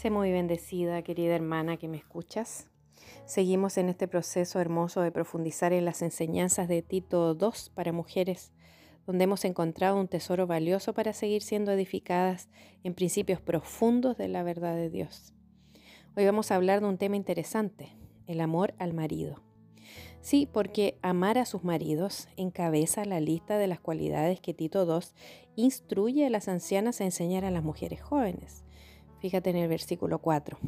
Sé muy bendecida, querida hermana que me escuchas. Seguimos en este proceso hermoso de profundizar en las enseñanzas de Tito II para mujeres, donde hemos encontrado un tesoro valioso para seguir siendo edificadas en principios profundos de la verdad de Dios. Hoy vamos a hablar de un tema interesante, el amor al marido. Sí, porque amar a sus maridos encabeza la lista de las cualidades que Tito II instruye a las ancianas a enseñar a las mujeres jóvenes. Fíjate en el versículo 4.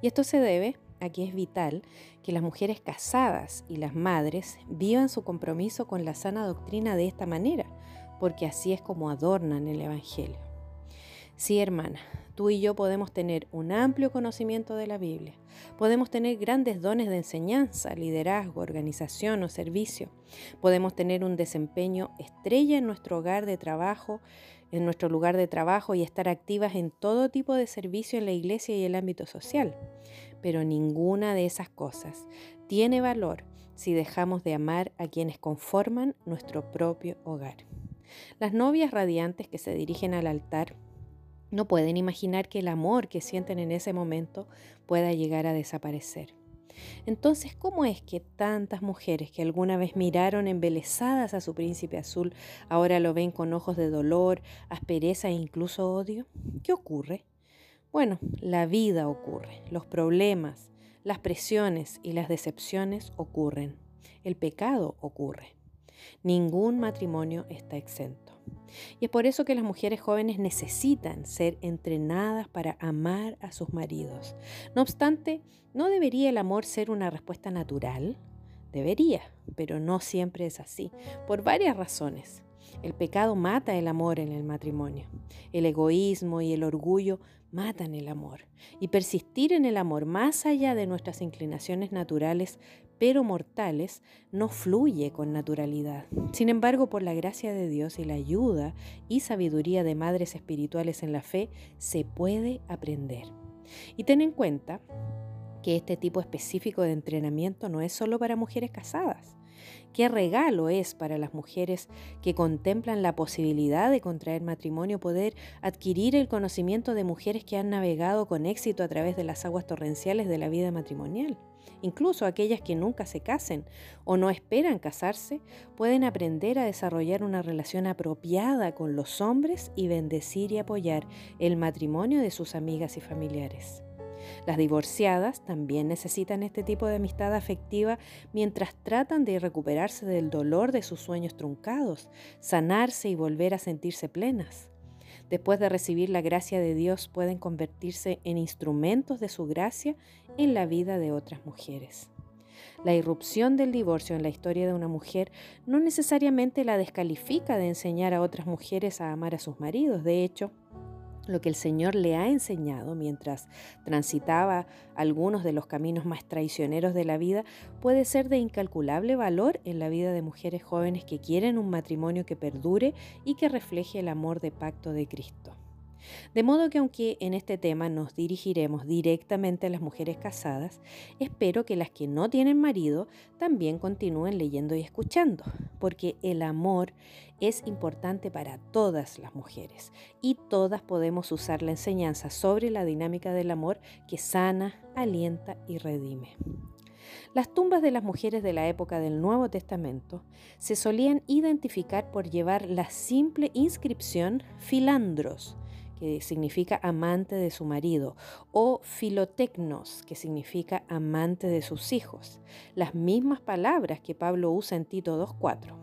Y esto se debe a que es vital que las mujeres casadas y las madres vivan su compromiso con la sana doctrina de esta manera, porque así es como adornan el Evangelio. Sí, hermana, tú y yo podemos tener un amplio conocimiento de la Biblia, podemos tener grandes dones de enseñanza, liderazgo, organización o servicio, podemos tener un desempeño estrella en nuestro hogar de trabajo, en nuestro lugar de trabajo y estar activas en todo tipo de servicio en la iglesia y el ámbito social. Pero ninguna de esas cosas tiene valor si dejamos de amar a quienes conforman nuestro propio hogar. Las novias radiantes que se dirigen al altar no pueden imaginar que el amor que sienten en ese momento pueda llegar a desaparecer. Entonces, ¿cómo es que tantas mujeres que alguna vez miraron embelesadas a su príncipe azul ahora lo ven con ojos de dolor, aspereza e incluso odio? ¿Qué ocurre? Bueno, la vida ocurre, los problemas, las presiones y las decepciones ocurren, el pecado ocurre. Ningún matrimonio está exento. Y es por eso que las mujeres jóvenes necesitan ser entrenadas para amar a sus maridos. No obstante, ¿no debería el amor ser una respuesta natural? Debería, pero no siempre es así, por varias razones. El pecado mata el amor en el matrimonio. El egoísmo y el orgullo matan el amor. Y persistir en el amor más allá de nuestras inclinaciones naturales, pero mortales, no fluye con naturalidad. Sin embargo, por la gracia de Dios y la ayuda y sabiduría de madres espirituales en la fe, se puede aprender. Y ten en cuenta que este tipo específico de entrenamiento no es solo para mujeres casadas. Qué regalo es para las mujeres que contemplan la posibilidad de contraer matrimonio poder adquirir el conocimiento de mujeres que han navegado con éxito a través de las aguas torrenciales de la vida matrimonial. Incluso aquellas que nunca se casen o no esperan casarse pueden aprender a desarrollar una relación apropiada con los hombres y bendecir y apoyar el matrimonio de sus amigas y familiares. Las divorciadas también necesitan este tipo de amistad afectiva mientras tratan de recuperarse del dolor de sus sueños truncados, sanarse y volver a sentirse plenas. Después de recibir la gracia de Dios pueden convertirse en instrumentos de su gracia en la vida de otras mujeres. La irrupción del divorcio en la historia de una mujer no necesariamente la descalifica de enseñar a otras mujeres a amar a sus maridos. De hecho, lo que el Señor le ha enseñado mientras transitaba algunos de los caminos más traicioneros de la vida puede ser de incalculable valor en la vida de mujeres jóvenes que quieren un matrimonio que perdure y que refleje el amor de pacto de Cristo. De modo que aunque en este tema nos dirigiremos directamente a las mujeres casadas, espero que las que no tienen marido también continúen leyendo y escuchando, porque el amor es importante para todas las mujeres y todas podemos usar la enseñanza sobre la dinámica del amor que sana, alienta y redime. Las tumbas de las mujeres de la época del Nuevo Testamento se solían identificar por llevar la simple inscripción filandros, que significa amante de su marido, o filotecnos, que significa amante de sus hijos, las mismas palabras que Pablo usa en Tito 2.4.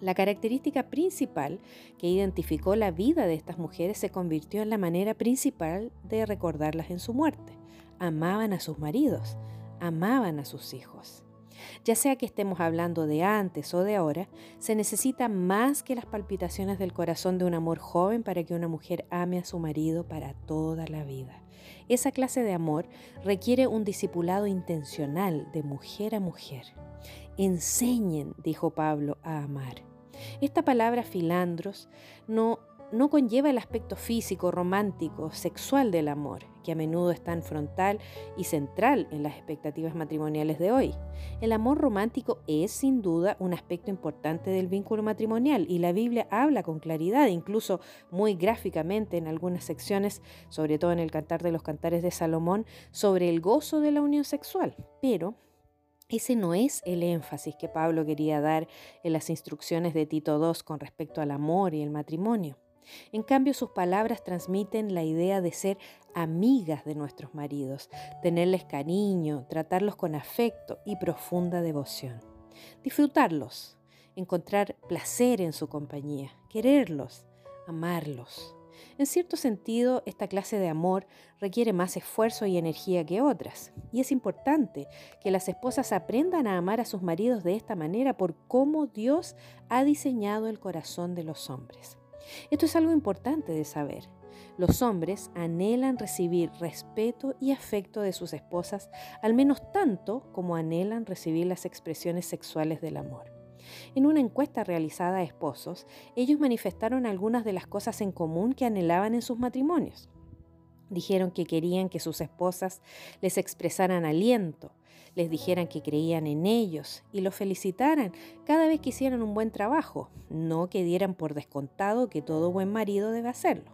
La característica principal que identificó la vida de estas mujeres se convirtió en la manera principal de recordarlas en su muerte. Amaban a sus maridos, amaban a sus hijos. Ya sea que estemos hablando de antes o de ahora, se necesita más que las palpitaciones del corazón de un amor joven para que una mujer ame a su marido para toda la vida. Esa clase de amor requiere un discipulado intencional de mujer a mujer. Enseñen, dijo Pablo, a amar. Esta palabra filandros no no conlleva el aspecto físico, romántico, sexual del amor, que a menudo es tan frontal y central en las expectativas matrimoniales de hoy. El amor romántico es sin duda un aspecto importante del vínculo matrimonial y la Biblia habla con claridad, incluso muy gráficamente en algunas secciones, sobre todo en el Cantar de los Cantares de Salomón, sobre el gozo de la unión sexual. Pero ese no es el énfasis que Pablo quería dar en las instrucciones de Tito II con respecto al amor y el matrimonio. En cambio, sus palabras transmiten la idea de ser amigas de nuestros maridos, tenerles cariño, tratarlos con afecto y profunda devoción. Disfrutarlos, encontrar placer en su compañía, quererlos, amarlos. En cierto sentido, esta clase de amor requiere más esfuerzo y energía que otras, y es importante que las esposas aprendan a amar a sus maridos de esta manera por cómo Dios ha diseñado el corazón de los hombres. Esto es algo importante de saber. Los hombres anhelan recibir respeto y afecto de sus esposas al menos tanto como anhelan recibir las expresiones sexuales del amor. En una encuesta realizada a esposos, ellos manifestaron algunas de las cosas en común que anhelaban en sus matrimonios. Dijeron que querían que sus esposas les expresaran aliento, les dijeran que creían en ellos y los felicitaran cada vez que hicieran un buen trabajo, no que dieran por descontado que todo buen marido debe hacerlo.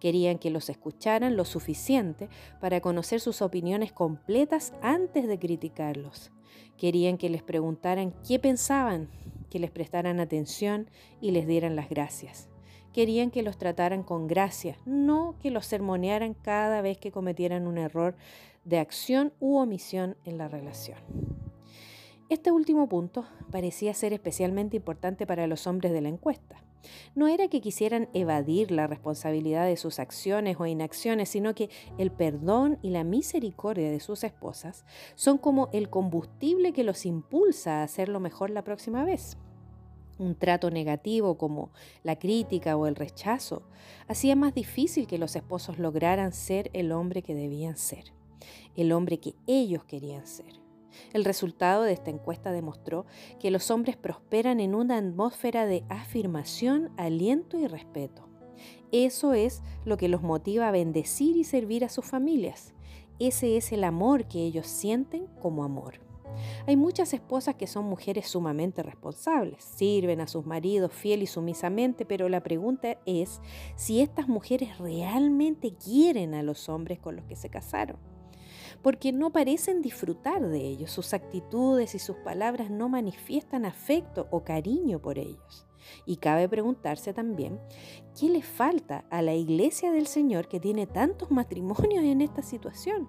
Querían que los escucharan lo suficiente para conocer sus opiniones completas antes de criticarlos. Querían que les preguntaran qué pensaban, que les prestaran atención y les dieran las gracias. Querían que los trataran con gracia, no que los sermonearan cada vez que cometieran un error de acción u omisión en la relación. Este último punto parecía ser especialmente importante para los hombres de la encuesta. No era que quisieran evadir la responsabilidad de sus acciones o inacciones, sino que el perdón y la misericordia de sus esposas son como el combustible que los impulsa a hacerlo mejor la próxima vez. Un trato negativo como la crítica o el rechazo hacía más difícil que los esposos lograran ser el hombre que debían ser, el hombre que ellos querían ser. El resultado de esta encuesta demostró que los hombres prosperan en una atmósfera de afirmación, aliento y respeto. Eso es lo que los motiva a bendecir y servir a sus familias. Ese es el amor que ellos sienten como amor. Hay muchas esposas que son mujeres sumamente responsables, sirven a sus maridos fiel y sumisamente, pero la pregunta es si estas mujeres realmente quieren a los hombres con los que se casaron porque no parecen disfrutar de ellos, sus actitudes y sus palabras no manifiestan afecto o cariño por ellos. Y cabe preguntarse también, ¿qué le falta a la iglesia del Señor que tiene tantos matrimonios en esta situación?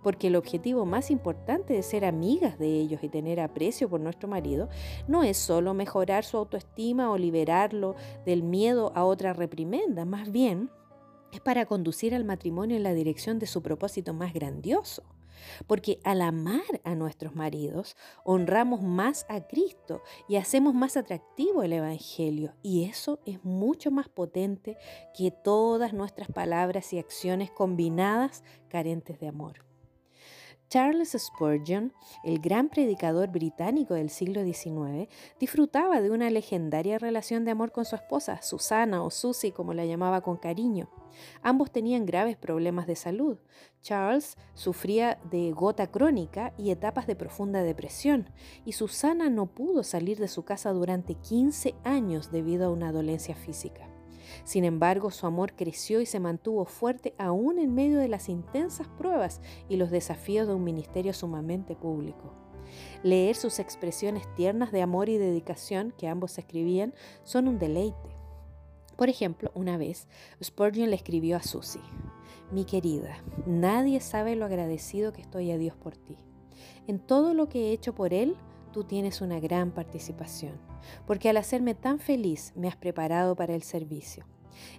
Porque el objetivo más importante de ser amigas de ellos y tener aprecio por nuestro marido no es solo mejorar su autoestima o liberarlo del miedo a otra reprimenda, más bien es para conducir al matrimonio en la dirección de su propósito más grandioso. Porque al amar a nuestros maridos, honramos más a Cristo y hacemos más atractivo el Evangelio. Y eso es mucho más potente que todas nuestras palabras y acciones combinadas carentes de amor. Charles Spurgeon, el gran predicador británico del siglo XIX, disfrutaba de una legendaria relación de amor con su esposa, Susana o Susie como la llamaba con cariño. Ambos tenían graves problemas de salud. Charles sufría de gota crónica y etapas de profunda depresión, y Susana no pudo salir de su casa durante 15 años debido a una dolencia física. Sin embargo, su amor creció y se mantuvo fuerte aún en medio de las intensas pruebas y los desafíos de un ministerio sumamente público. Leer sus expresiones tiernas de amor y dedicación que ambos escribían son un deleite. Por ejemplo, una vez, Spurgeon le escribió a Susie, Mi querida, nadie sabe lo agradecido que estoy a Dios por ti. En todo lo que he hecho por Él, tú tienes una gran participación, porque al hacerme tan feliz me has preparado para el servicio.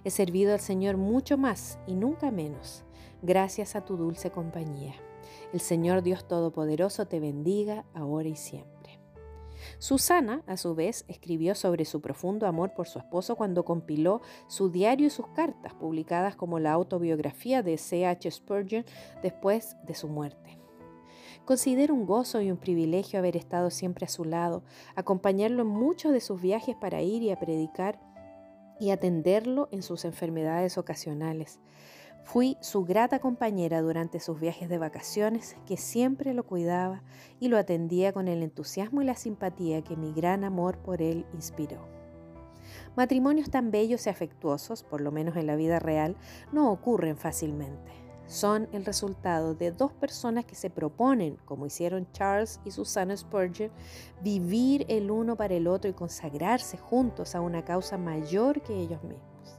He servido al Señor mucho más y nunca menos, gracias a tu dulce compañía. El Señor Dios Todopoderoso te bendiga ahora y siempre. Susana, a su vez, escribió sobre su profundo amor por su esposo cuando compiló su diario y sus cartas, publicadas como la autobiografía de C.H. Spurgeon después de su muerte. Considero un gozo y un privilegio haber estado siempre a su lado, acompañarlo en muchos de sus viajes para ir y a predicar y atenderlo en sus enfermedades ocasionales. Fui su grata compañera durante sus viajes de vacaciones, que siempre lo cuidaba y lo atendía con el entusiasmo y la simpatía que mi gran amor por él inspiró. Matrimonios tan bellos y afectuosos, por lo menos en la vida real, no ocurren fácilmente son el resultado de dos personas que se proponen, como hicieron Charles y Susana Spurgeon, vivir el uno para el otro y consagrarse juntos a una causa mayor que ellos mismos.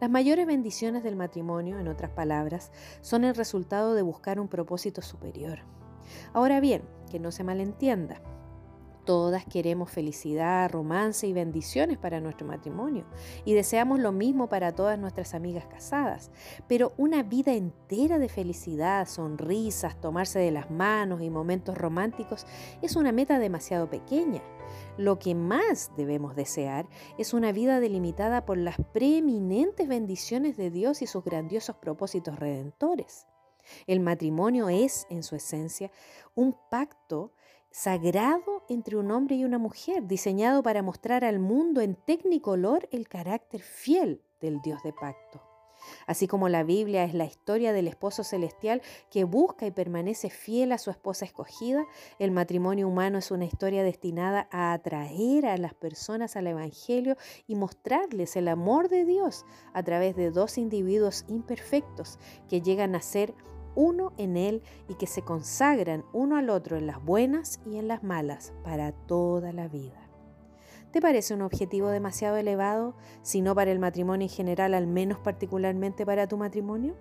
Las mayores bendiciones del matrimonio, en otras palabras, son el resultado de buscar un propósito superior. Ahora bien, que no se malentienda, Todas queremos felicidad, romance y bendiciones para nuestro matrimonio y deseamos lo mismo para todas nuestras amigas casadas. Pero una vida entera de felicidad, sonrisas, tomarse de las manos y momentos románticos es una meta demasiado pequeña. Lo que más debemos desear es una vida delimitada por las preeminentes bendiciones de Dios y sus grandiosos propósitos redentores. El matrimonio es, en su esencia, un pacto sagrado entre un hombre y una mujer, diseñado para mostrar al mundo en tecnicolor el carácter fiel del Dios de pacto. Así como la Biblia es la historia del esposo celestial que busca y permanece fiel a su esposa escogida, el matrimonio humano es una historia destinada a atraer a las personas al Evangelio y mostrarles el amor de Dios a través de dos individuos imperfectos que llegan a ser uno en Él y que se consagran uno al otro en las buenas y en las malas para toda la vida. ¿Te parece un objetivo demasiado elevado, si no para el matrimonio en general, al menos particularmente para tu matrimonio?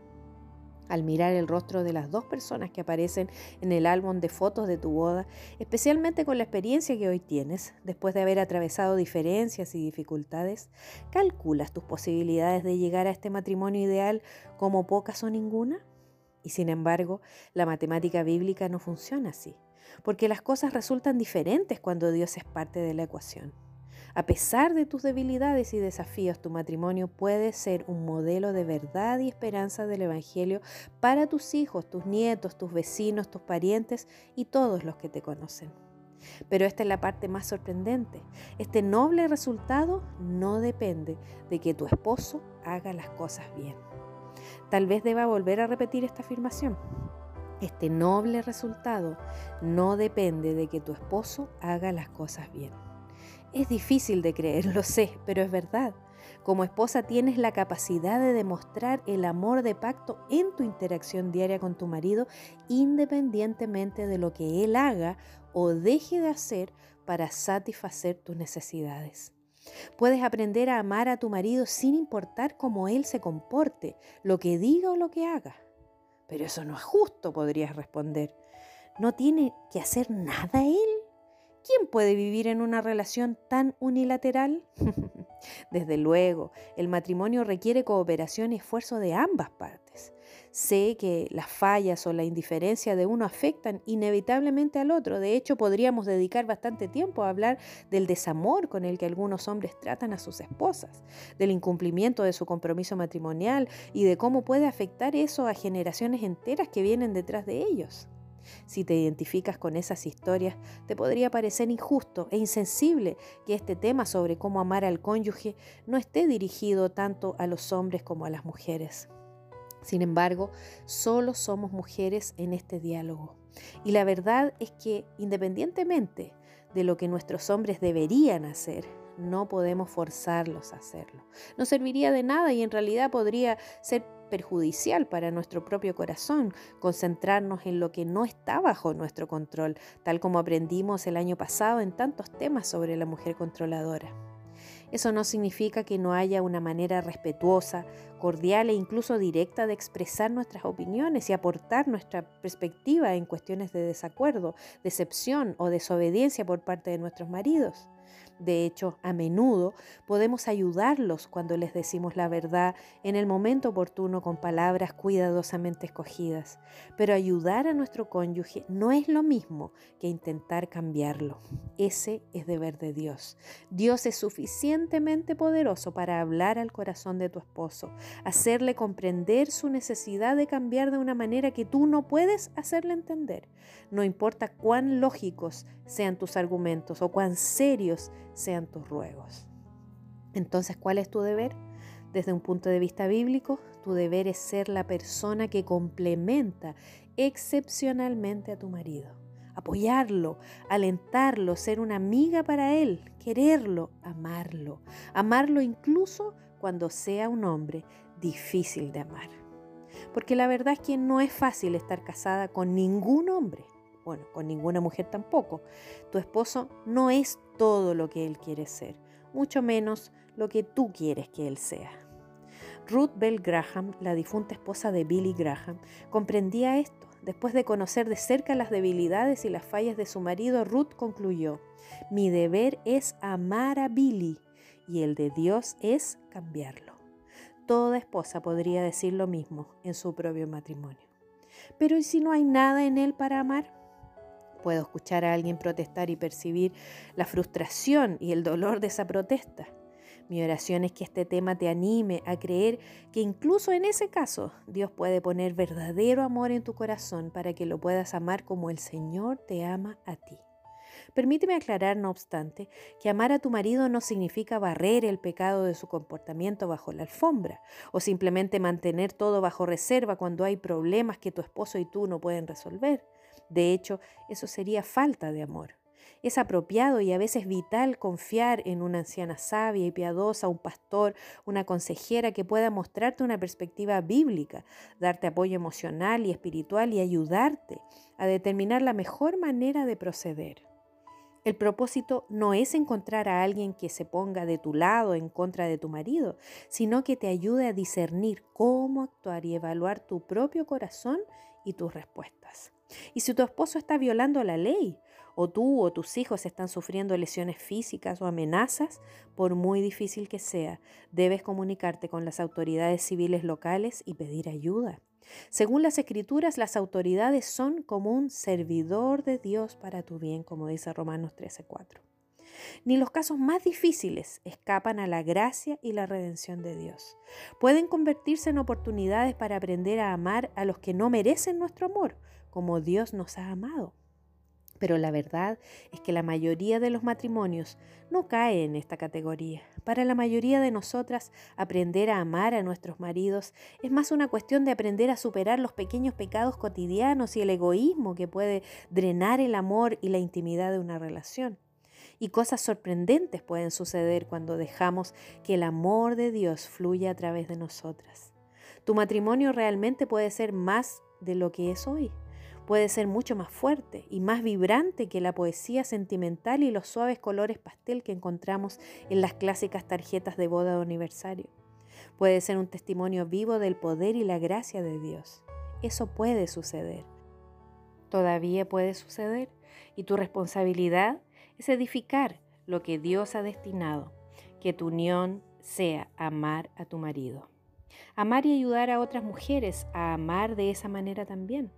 Al mirar el rostro de las dos personas que aparecen en el álbum de fotos de tu boda, especialmente con la experiencia que hoy tienes, después de haber atravesado diferencias y dificultades, ¿calculas tus posibilidades de llegar a este matrimonio ideal como pocas o ninguna? Y sin embargo, la matemática bíblica no funciona así, porque las cosas resultan diferentes cuando Dios es parte de la ecuación. A pesar de tus debilidades y desafíos, tu matrimonio puede ser un modelo de verdad y esperanza del Evangelio para tus hijos, tus nietos, tus vecinos, tus parientes y todos los que te conocen. Pero esta es la parte más sorprendente. Este noble resultado no depende de que tu esposo haga las cosas bien. Tal vez deba volver a repetir esta afirmación. Este noble resultado no depende de que tu esposo haga las cosas bien. Es difícil de creer, lo sé, pero es verdad. Como esposa tienes la capacidad de demostrar el amor de pacto en tu interacción diaria con tu marido, independientemente de lo que él haga o deje de hacer para satisfacer tus necesidades. Puedes aprender a amar a tu marido sin importar cómo él se comporte, lo que diga o lo que haga. Pero eso no es justo, podrías responder. ¿No tiene que hacer nada él? ¿Quién puede vivir en una relación tan unilateral? Desde luego, el matrimonio requiere cooperación y esfuerzo de ambas partes. Sé que las fallas o la indiferencia de uno afectan inevitablemente al otro. De hecho, podríamos dedicar bastante tiempo a hablar del desamor con el que algunos hombres tratan a sus esposas, del incumplimiento de su compromiso matrimonial y de cómo puede afectar eso a generaciones enteras que vienen detrás de ellos. Si te identificas con esas historias, te podría parecer injusto e insensible que este tema sobre cómo amar al cónyuge no esté dirigido tanto a los hombres como a las mujeres. Sin embargo, solo somos mujeres en este diálogo. Y la verdad es que independientemente de lo que nuestros hombres deberían hacer, no podemos forzarlos a hacerlo. No serviría de nada y en realidad podría ser perjudicial para nuestro propio corazón concentrarnos en lo que no está bajo nuestro control, tal como aprendimos el año pasado en tantos temas sobre la mujer controladora. Eso no significa que no haya una manera respetuosa, cordial e incluso directa de expresar nuestras opiniones y aportar nuestra perspectiva en cuestiones de desacuerdo, decepción o desobediencia por parte de nuestros maridos. De hecho, a menudo podemos ayudarlos cuando les decimos la verdad en el momento oportuno con palabras cuidadosamente escogidas. Pero ayudar a nuestro cónyuge no es lo mismo que intentar cambiarlo. Ese es deber de Dios. Dios es suficientemente poderoso para hablar al corazón de tu esposo, hacerle comprender su necesidad de cambiar de una manera que tú no puedes hacerle entender. No importa cuán lógicos sean tus argumentos o cuán serios sean tus ruegos. Entonces, ¿cuál es tu deber? Desde un punto de vista bíblico, tu deber es ser la persona que complementa excepcionalmente a tu marido. Apoyarlo, alentarlo, ser una amiga para él, quererlo, amarlo. Amarlo incluso cuando sea un hombre difícil de amar. Porque la verdad es que no es fácil estar casada con ningún hombre. Bueno, con ninguna mujer tampoco. Tu esposo no es todo lo que él quiere ser, mucho menos lo que tú quieres que él sea. Ruth Bell Graham, la difunta esposa de Billy Graham, comprendía esto. Después de conocer de cerca las debilidades y las fallas de su marido, Ruth concluyó, mi deber es amar a Billy y el de Dios es cambiarlo. Toda esposa podría decir lo mismo en su propio matrimonio. Pero ¿y si no hay nada en él para amar? Puedo escuchar a alguien protestar y percibir la frustración y el dolor de esa protesta. Mi oración es que este tema te anime a creer que incluso en ese caso Dios puede poner verdadero amor en tu corazón para que lo puedas amar como el Señor te ama a ti. Permíteme aclarar, no obstante, que amar a tu marido no significa barrer el pecado de su comportamiento bajo la alfombra o simplemente mantener todo bajo reserva cuando hay problemas que tu esposo y tú no pueden resolver. De hecho, eso sería falta de amor. Es apropiado y a veces vital confiar en una anciana sabia y piadosa, un pastor, una consejera que pueda mostrarte una perspectiva bíblica, darte apoyo emocional y espiritual y ayudarte a determinar la mejor manera de proceder. El propósito no es encontrar a alguien que se ponga de tu lado en contra de tu marido, sino que te ayude a discernir cómo actuar y evaluar tu propio corazón y tus respuestas. Y si tu esposo está violando la ley, o tú o tus hijos están sufriendo lesiones físicas o amenazas, por muy difícil que sea, debes comunicarte con las autoridades civiles locales y pedir ayuda. Según las escrituras, las autoridades son como un servidor de Dios para tu bien, como dice Romanos 13:4. Ni los casos más difíciles escapan a la gracia y la redención de Dios. Pueden convertirse en oportunidades para aprender a amar a los que no merecen nuestro amor, como Dios nos ha amado. Pero la verdad es que la mayoría de los matrimonios no cae en esta categoría. Para la mayoría de nosotras, aprender a amar a nuestros maridos es más una cuestión de aprender a superar los pequeños pecados cotidianos y el egoísmo que puede drenar el amor y la intimidad de una relación. Y cosas sorprendentes pueden suceder cuando dejamos que el amor de Dios fluya a través de nosotras. Tu matrimonio realmente puede ser más de lo que es hoy puede ser mucho más fuerte y más vibrante que la poesía sentimental y los suaves colores pastel que encontramos en las clásicas tarjetas de boda de aniversario. Puede ser un testimonio vivo del poder y la gracia de Dios. Eso puede suceder. Todavía puede suceder y tu responsabilidad es edificar lo que Dios ha destinado, que tu unión sea amar a tu marido. Amar y ayudar a otras mujeres a amar de esa manera también.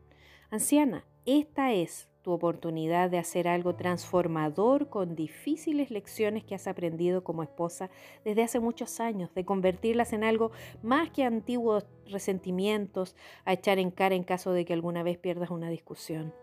Anciana, esta es tu oportunidad de hacer algo transformador con difíciles lecciones que has aprendido como esposa desde hace muchos años, de convertirlas en algo más que antiguos resentimientos a echar en cara en caso de que alguna vez pierdas una discusión.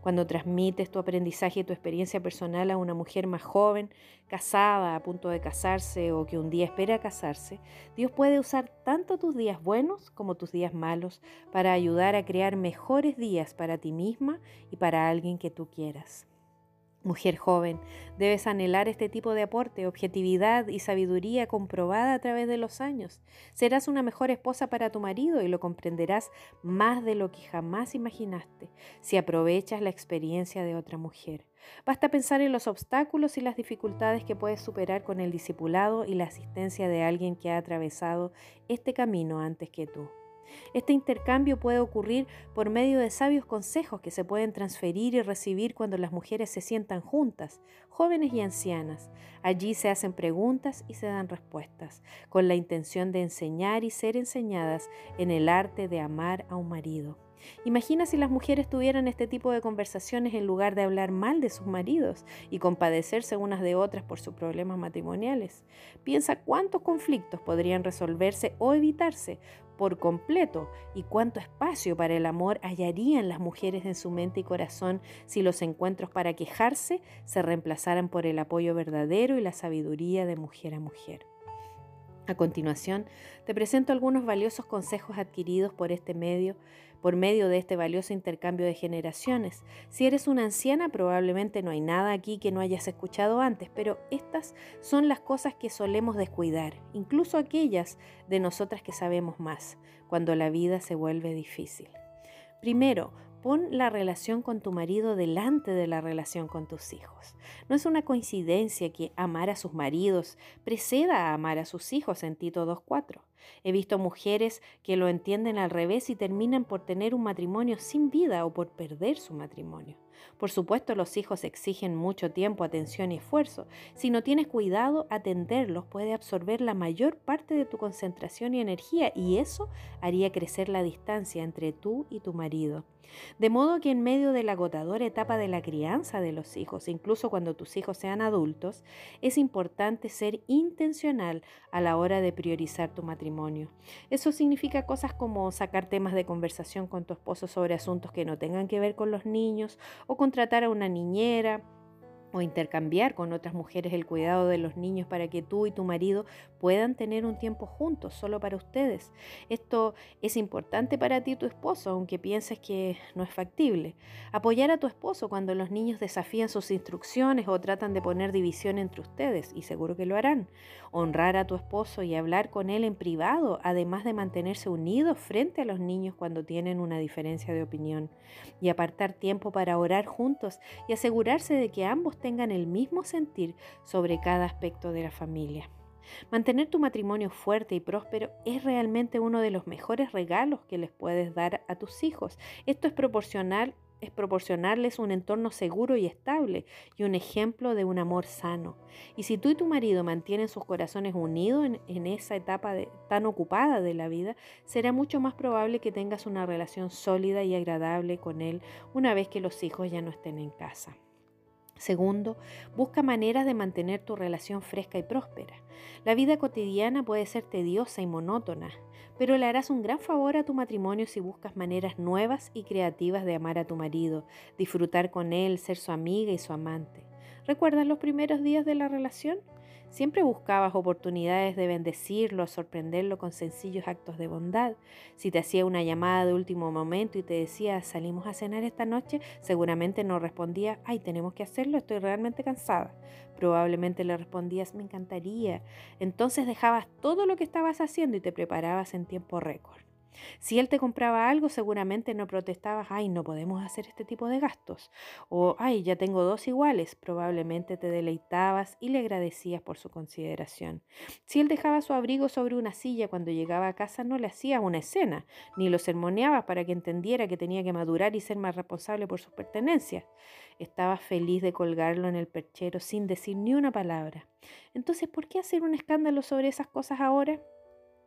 Cuando transmites tu aprendizaje y tu experiencia personal a una mujer más joven, casada, a punto de casarse o que un día espera casarse, Dios puede usar tanto tus días buenos como tus días malos para ayudar a crear mejores días para ti misma y para alguien que tú quieras. Mujer joven, debes anhelar este tipo de aporte, objetividad y sabiduría comprobada a través de los años. Serás una mejor esposa para tu marido y lo comprenderás más de lo que jamás imaginaste si aprovechas la experiencia de otra mujer. Basta pensar en los obstáculos y las dificultades que puedes superar con el discipulado y la asistencia de alguien que ha atravesado este camino antes que tú. Este intercambio puede ocurrir por medio de sabios consejos que se pueden transferir y recibir cuando las mujeres se sientan juntas, jóvenes y ancianas. Allí se hacen preguntas y se dan respuestas, con la intención de enseñar y ser enseñadas en el arte de amar a un marido. Imagina si las mujeres tuvieran este tipo de conversaciones en lugar de hablar mal de sus maridos y compadecerse unas de otras por sus problemas matrimoniales. Piensa cuántos conflictos podrían resolverse o evitarse por completo y cuánto espacio para el amor hallarían las mujeres en su mente y corazón si los encuentros para quejarse se reemplazaran por el apoyo verdadero y la sabiduría de mujer a mujer. A continuación, te presento algunos valiosos consejos adquiridos por este medio, por medio de este valioso intercambio de generaciones. Si eres una anciana, probablemente no hay nada aquí que no hayas escuchado antes, pero estas son las cosas que solemos descuidar, incluso aquellas de nosotras que sabemos más, cuando la vida se vuelve difícil. Primero, Pon la relación con tu marido delante de la relación con tus hijos. No es una coincidencia que amar a sus maridos preceda a amar a sus hijos en Tito 2.4. He visto mujeres que lo entienden al revés y terminan por tener un matrimonio sin vida o por perder su matrimonio. Por supuesto, los hijos exigen mucho tiempo, atención y esfuerzo. Si no tienes cuidado, atenderlos puede absorber la mayor parte de tu concentración y energía y eso haría crecer la distancia entre tú y tu marido. De modo que en medio de la agotadora etapa de la crianza de los hijos, incluso cuando tus hijos sean adultos, es importante ser intencional a la hora de priorizar tu matrimonio. Eso significa cosas como sacar temas de conversación con tu esposo sobre asuntos que no tengan que ver con los niños o contratar a una niñera intercambiar con otras mujeres el cuidado de los niños para que tú y tu marido puedan tener un tiempo juntos, solo para ustedes. Esto es importante para ti y tu esposo, aunque pienses que no es factible. Apoyar a tu esposo cuando los niños desafían sus instrucciones o tratan de poner división entre ustedes, y seguro que lo harán. Honrar a tu esposo y hablar con él en privado, además de mantenerse unidos frente a los niños cuando tienen una diferencia de opinión. Y apartar tiempo para orar juntos y asegurarse de que ambos tengan el mismo sentir sobre cada aspecto de la familia. Mantener tu matrimonio fuerte y próspero es realmente uno de los mejores regalos que les puedes dar a tus hijos. Esto es proporcionarles un entorno seguro y estable y un ejemplo de un amor sano. Y si tú y tu marido mantienen sus corazones unidos en, esa etapa tan ocupada de la vida, será mucho más probable que tengas una relación sólida y agradable con él una vez que los hijos ya no estén en casa. Segundo, busca maneras de mantener tu relación fresca y próspera. La vida cotidiana puede ser tediosa y monótona, pero le harás un gran favor a tu matrimonio si buscas maneras nuevas y creativas de amar a tu marido, disfrutar con él, ser su amiga y su amante. ¿Recuerdas los primeros días de la relación? Siempre buscabas oportunidades de bendecirlo, sorprenderlo con sencillos actos de bondad. Si te hacía una llamada de último momento y te decía, salimos a cenar esta noche, seguramente no respondías, ay, tenemos que hacerlo, estoy realmente cansada. Probablemente le respondías, me encantaría. Entonces dejabas todo lo que estabas haciendo y te preparabas en tiempo récord. Si él te compraba algo, seguramente no protestabas, ay, no podemos hacer este tipo de gastos. O, ay, ya tengo dos iguales. Probablemente te deleitabas y le agradecías por su consideración. Si él dejaba su abrigo sobre una silla cuando llegaba a casa, no le hacías una escena, ni lo sermoneabas para que entendiera que tenía que madurar y ser más responsable por sus pertenencias. Estabas feliz de colgarlo en el perchero sin decir ni una palabra. Entonces, ¿por qué hacer un escándalo sobre esas cosas ahora?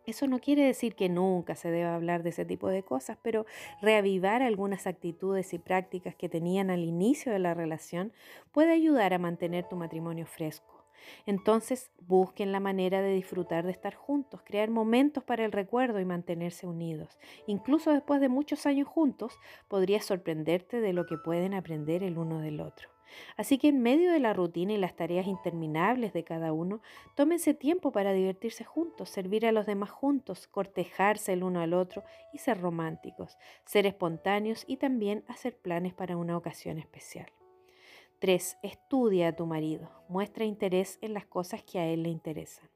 Eso no quiere decir que nunca se deba hablar de ese tipo de cosas, pero reavivar algunas actitudes y prácticas que tenían al inicio de la relación puede ayudar a mantener tu matrimonio fresco. Entonces, busquen la manera de disfrutar de estar juntos, crear momentos para el recuerdo y mantenerse unidos. Incluso después de muchos años juntos, podrías sorprenderte de lo que pueden aprender el uno del otro. Así que en medio de la rutina y las tareas interminables de cada uno, tómense tiempo para divertirse juntos, servir a los demás juntos, cortejarse el uno al otro y ser románticos, ser espontáneos y también hacer planes para una ocasión especial. 3. Estudia a tu marido. Muestra interés en las cosas que a él le interesan.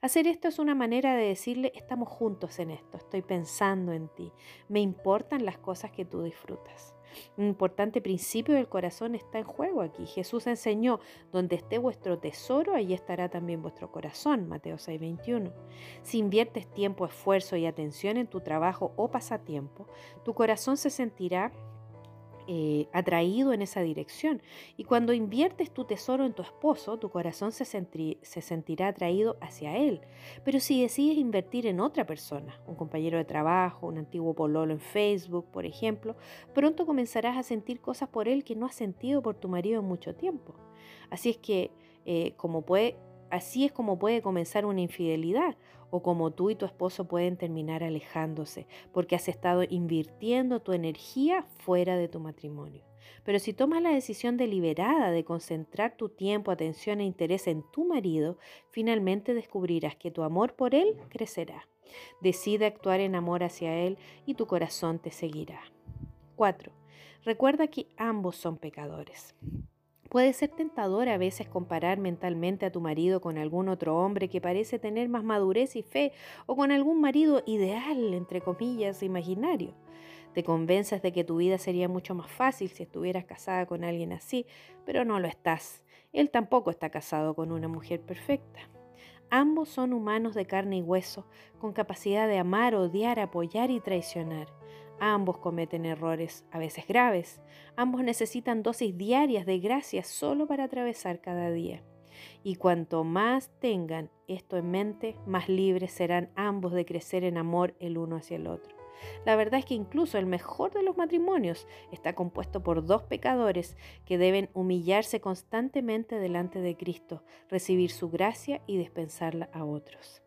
Hacer esto es una manera de decirle, estamos juntos en esto, estoy pensando en ti, me importan las cosas que tú disfrutas. Un importante principio del corazón está en juego aquí. Jesús enseñó, donde esté vuestro tesoro, allí estará también vuestro corazón, Mateo 6:21. Si inviertes tiempo, esfuerzo y atención en tu trabajo o pasatiempo, tu corazón se sentirá eh, atraído en esa dirección. Y cuando inviertes tu tesoro en tu esposo, tu corazón se, se sentirá atraído hacia él. Pero si decides invertir en otra persona, un compañero de trabajo, un antiguo pololo en Facebook, por ejemplo, pronto comenzarás a sentir cosas por él que no has sentido por tu marido en mucho tiempo. Así es que, eh, como puede, así es como puede comenzar una infidelidad o como tú y tu esposo pueden terminar alejándose porque has estado invirtiendo tu energía fuera de tu matrimonio. Pero si tomas la decisión deliberada de concentrar tu tiempo, atención e interés en tu marido, finalmente descubrirás que tu amor por él crecerá. Decide actuar en amor hacia él y tu corazón te seguirá. 4. Recuerda que ambos son pecadores. Puede ser tentador a veces comparar mentalmente a tu marido con algún otro hombre que parece tener más madurez y fe o con algún marido ideal, entre comillas, imaginario. Te convences de que tu vida sería mucho más fácil si estuvieras casada con alguien así, pero no lo estás. Él tampoco está casado con una mujer perfecta. Ambos son humanos de carne y hueso, con capacidad de amar, odiar, apoyar y traicionar. Ambos cometen errores, a veces graves. Ambos necesitan dosis diarias de gracia solo para atravesar cada día. Y cuanto más tengan esto en mente, más libres serán ambos de crecer en amor el uno hacia el otro. La verdad es que incluso el mejor de los matrimonios está compuesto por dos pecadores que deben humillarse constantemente delante de Cristo, recibir su gracia y dispensarla a otros.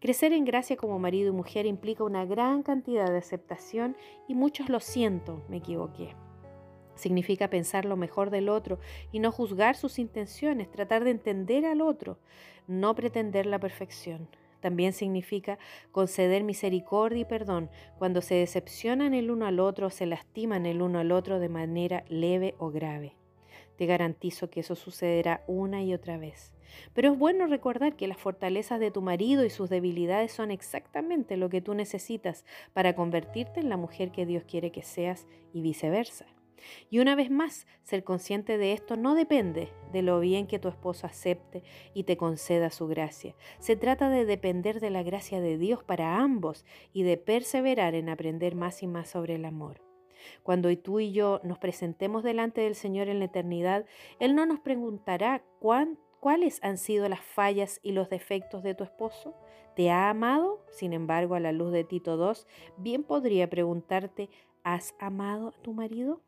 Crecer en gracia como marido y mujer implica una gran cantidad de aceptación y muchos lo siento, me equivoqué. Significa pensar lo mejor del otro y no juzgar sus intenciones, tratar de entender al otro, no pretender la perfección. También significa conceder misericordia y perdón cuando se decepcionan el uno al otro o se lastiman el uno al otro de manera leve o grave. Te garantizo que eso sucederá una y otra vez. Pero es bueno recordar que las fortalezas de tu marido y sus debilidades son exactamente lo que tú necesitas para convertirte en la mujer que Dios quiere que seas y viceversa. Y una vez más, ser consciente de esto no depende de lo bien que tu esposo acepte y te conceda su gracia. Se trata de depender de la gracia de Dios para ambos y de perseverar en aprender más y más sobre el amor. Cuando tú y yo nos presentemos delante del Señor en la eternidad, Él no nos preguntará cuáles han sido las fallas y los defectos de tu esposo. ¿Te ha amado? Sin embargo, a la luz de Tito 2, bien podría preguntarte, ¿has amado a tu marido?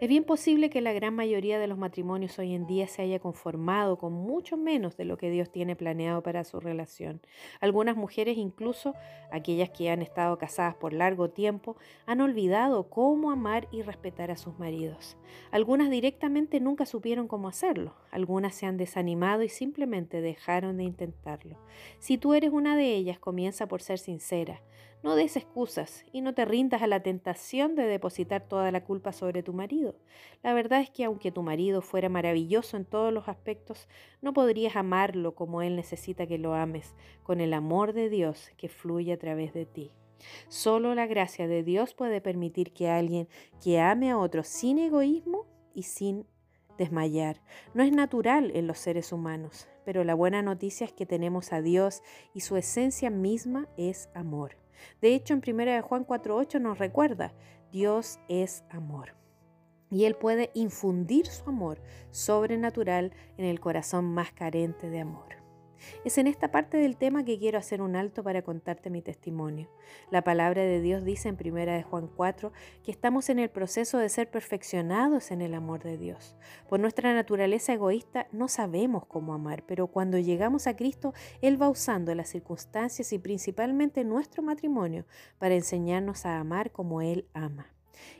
Es bien posible que la gran mayoría de los matrimonios hoy en día se haya conformado con mucho menos de lo que Dios tiene planeado para su relación. Algunas mujeres, incluso aquellas que han estado casadas por largo tiempo, han olvidado cómo amar y respetar a sus maridos. Algunas directamente nunca supieron cómo hacerlo. Algunas se han desanimado y simplemente dejaron de intentarlo. Si tú eres una de ellas, comienza por ser sincera. No des excusas y no te rindas a la tentación de depositar toda la culpa sobre tu marido. La verdad es que aunque tu marido fuera maravilloso en todos los aspectos, no podrías amarlo como él necesita que lo ames, con el amor de Dios que fluye a través de ti. Solo la gracia de Dios puede permitir que alguien que ame a otro sin egoísmo y sin desmayar. No es natural en los seres humanos, pero la buena noticia es que tenemos a Dios y su esencia misma es amor. De hecho, en 1 Juan 4.8 nos recuerda, Dios es amor. Y Él puede infundir su amor sobrenatural en el corazón más carente de amor. Es en esta parte del tema que quiero hacer un alto para contarte mi testimonio. La palabra de Dios dice en 1 de Juan 4 que estamos en el proceso de ser perfeccionados en el amor de Dios. Por nuestra naturaleza egoísta no sabemos cómo amar, pero cuando llegamos a Cristo, Él va usando las circunstancias y principalmente nuestro matrimonio para enseñarnos a amar como Él ama.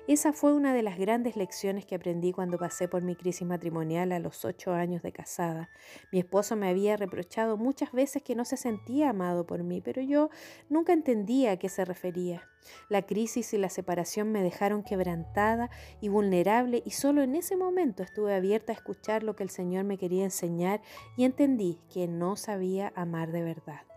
Esa fue una de las grandes lecciones que aprendí cuando pasé por mi crisis matrimonial a los ocho años de casada. Mi esposo me había reprochado muchas veces que no se sentía amado por mí, pero yo nunca entendía a qué se refería. La crisis y la separación me dejaron quebrantada y vulnerable y solo en ese momento estuve abierta a escuchar lo que el Señor me quería enseñar y entendí que no sabía amar de verdad.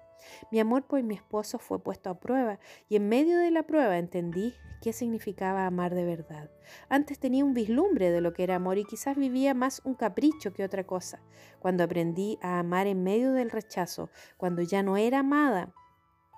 Mi amor por mi esposo fue puesto a prueba y en medio de la prueba entendí qué significaba amar de verdad. Antes tenía un vislumbre de lo que era amor y quizás vivía más un capricho que otra cosa. Cuando aprendí a amar en medio del rechazo, cuando ya no era amada,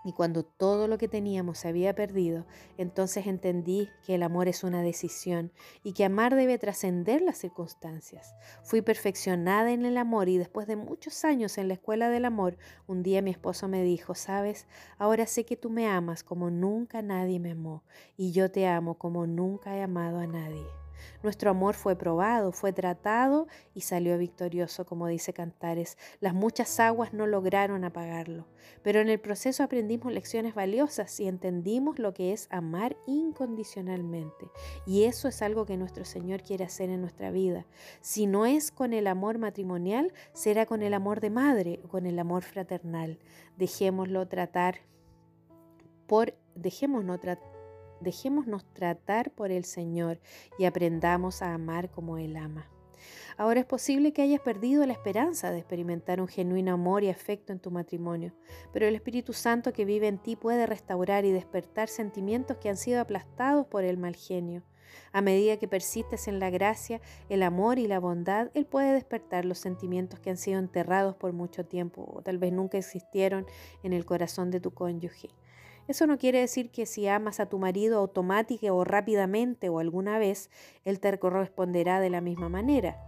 y cuando todo lo que teníamos se había perdido, entonces entendí que el amor es una decisión y que amar debe trascender las circunstancias. Fui perfeccionada en el amor y después de muchos años en la escuela del amor, un día mi esposo me dijo, sabes, ahora sé que tú me amas como nunca nadie me amó y yo te amo como nunca he amado a nadie. Nuestro amor fue probado, fue tratado y salió victorioso, como dice Cantares. Las muchas aguas no lograron apagarlo, pero en el proceso aprendimos lecciones valiosas y entendimos lo que es amar incondicionalmente. Y eso es algo que nuestro Señor quiere hacer en nuestra vida. Si no es con el amor matrimonial, será con el amor de madre o con el amor fraternal. Dejémoslo tratar por dejémonos tratar Dejémonos tratar por el Señor y aprendamos a amar como Él ama. Ahora es posible que hayas perdido la esperanza de experimentar un genuino amor y afecto en tu matrimonio, pero el Espíritu Santo que vive en ti puede restaurar y despertar sentimientos que han sido aplastados por el mal genio. A medida que persistes en la gracia, el amor y la bondad, Él puede despertar los sentimientos que han sido enterrados por mucho tiempo o tal vez nunca existieron en el corazón de tu cónyuge. Eso no quiere decir que si amas a tu marido automática o rápidamente o alguna vez, él te corresponderá de la misma manera.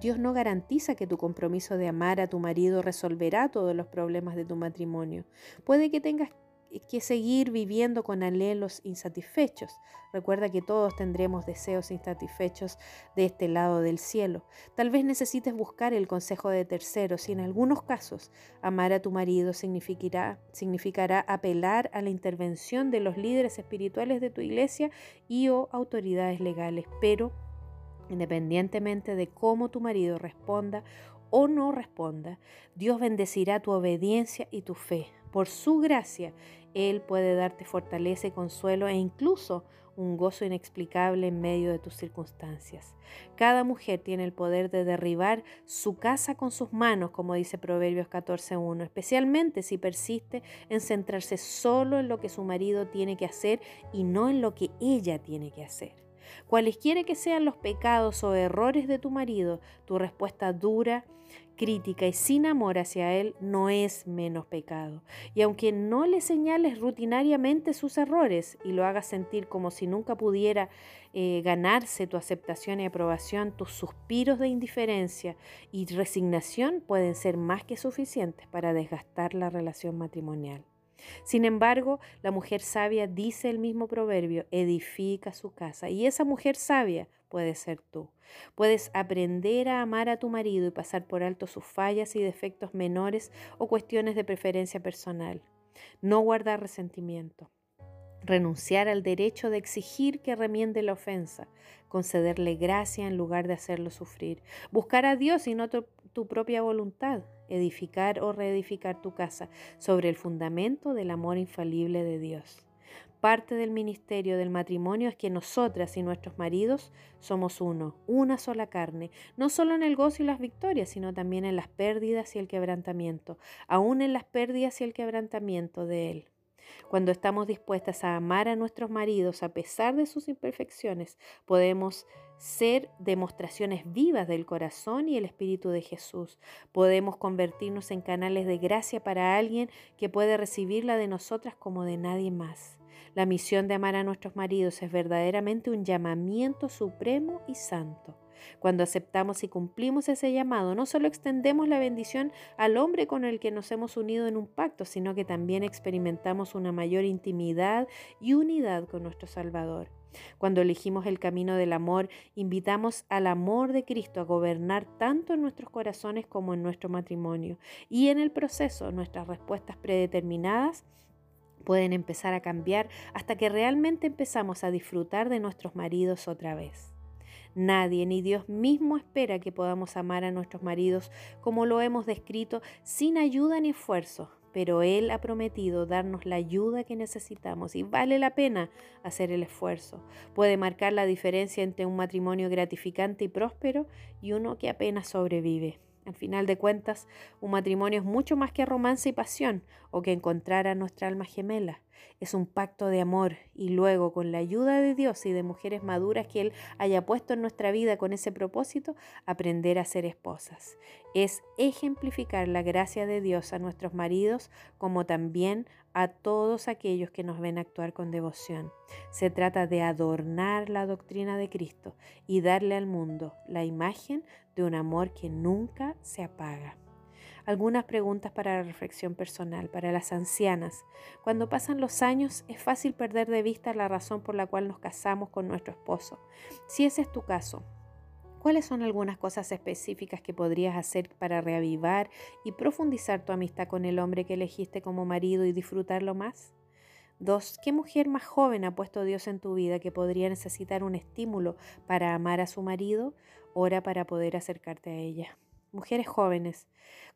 Dios no garantiza que tu compromiso de amar a tu marido resolverá todos los problemas de tu matrimonio. Puede que tengas que seguir viviendo con anhelos insatisfechos. Recuerda que todos tendremos deseos insatisfechos de este lado del cielo. Tal vez necesites buscar el consejo de terceros y en algunos casos amar a tu marido significará, significará apelar a la intervención de los líderes espirituales de tu iglesia y o autoridades legales. Pero independientemente de cómo tu marido responda o no responda, Dios bendecirá tu obediencia y tu fe. Por su gracia, Él puede darte fortaleza y consuelo e incluso un gozo inexplicable en medio de tus circunstancias. Cada mujer tiene el poder de derribar su casa con sus manos, como dice Proverbios 14.1, especialmente si persiste en centrarse solo en lo que su marido tiene que hacer y no en lo que ella tiene que hacer. Cualesquiera que sean los pecados o errores de tu marido, tu respuesta dura, crítica y sin amor hacia él no es menos pecado. Y aunque no le señales rutinariamente sus errores y lo hagas sentir como si nunca pudiera eh, ganarse tu aceptación y aprobación, tus suspiros de indiferencia y resignación pueden ser más que suficientes para desgastar la relación matrimonial. Sin embargo, la mujer sabia, dice el mismo proverbio, edifica su casa. Y esa mujer sabia puede ser tú. Puedes aprender a amar a tu marido y pasar por alto sus fallas y defectos menores o cuestiones de preferencia personal. No guardar resentimiento. Renunciar al derecho de exigir que remiende la ofensa, concederle gracia en lugar de hacerlo sufrir, buscar a Dios y no tu propia voluntad, edificar o reedificar tu casa sobre el fundamento del amor infalible de Dios. Parte del ministerio del matrimonio es que nosotras y nuestros maridos somos uno, una sola carne, no solo en el gozo y las victorias, sino también en las pérdidas y el quebrantamiento, aún en las pérdidas y el quebrantamiento de Él. Cuando estamos dispuestas a amar a nuestros maridos a pesar de sus imperfecciones, podemos ser demostraciones vivas del corazón y el Espíritu de Jesús. Podemos convertirnos en canales de gracia para alguien que puede recibirla de nosotras como de nadie más. La misión de amar a nuestros maridos es verdaderamente un llamamiento supremo y santo. Cuando aceptamos y cumplimos ese llamado, no solo extendemos la bendición al hombre con el que nos hemos unido en un pacto, sino que también experimentamos una mayor intimidad y unidad con nuestro Salvador. Cuando elegimos el camino del amor, invitamos al amor de Cristo a gobernar tanto en nuestros corazones como en nuestro matrimonio. Y en el proceso, nuestras respuestas predeterminadas pueden empezar a cambiar hasta que realmente empezamos a disfrutar de nuestros maridos otra vez. Nadie, ni Dios mismo espera que podamos amar a nuestros maridos como lo hemos descrito, sin ayuda ni esfuerzo, pero Él ha prometido darnos la ayuda que necesitamos y vale la pena hacer el esfuerzo. Puede marcar la diferencia entre un matrimonio gratificante y próspero y uno que apenas sobrevive. Al final de cuentas, un matrimonio es mucho más que romance y pasión o que encontrar a nuestra alma gemela. Es un pacto de amor y luego con la ayuda de Dios y de mujeres maduras que Él haya puesto en nuestra vida con ese propósito, aprender a ser esposas. Es ejemplificar la gracia de Dios a nuestros maridos como también a todos aquellos que nos ven actuar con devoción. Se trata de adornar la doctrina de Cristo y darle al mundo la imagen de un amor que nunca se apaga. Algunas preguntas para la reflexión personal, para las ancianas. Cuando pasan los años es fácil perder de vista la razón por la cual nos casamos con nuestro esposo. Si ese es tu caso, ¿Cuáles son algunas cosas específicas que podrías hacer para reavivar y profundizar tu amistad con el hombre que elegiste como marido y disfrutarlo más? Dos, ¿qué mujer más joven ha puesto Dios en tu vida que podría necesitar un estímulo para amar a su marido? Ora para poder acercarte a ella. Mujeres jóvenes,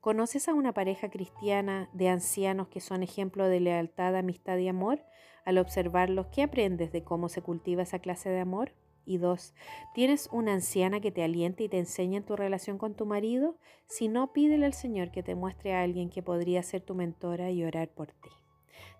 ¿conoces a una pareja cristiana de ancianos que son ejemplo de lealtad, amistad y amor? Al observarlos, ¿qué aprendes de cómo se cultiva esa clase de amor? Y dos, ¿tienes una anciana que te aliente y te enseñe en tu relación con tu marido? Si no, pídele al Señor que te muestre a alguien que podría ser tu mentora y orar por ti.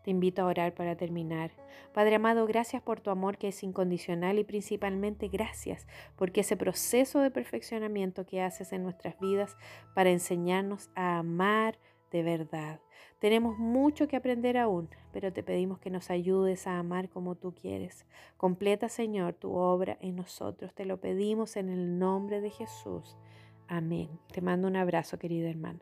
Te invito a orar para terminar. Padre amado, gracias por tu amor que es incondicional y principalmente gracias porque ese proceso de perfeccionamiento que haces en nuestras vidas para enseñarnos a amar de verdad. Tenemos mucho que aprender aún, pero te pedimos que nos ayudes a amar como tú quieres. Completa, Señor, tu obra en nosotros. Te lo pedimos en el nombre de Jesús. Amén. Te mando un abrazo, querida hermana.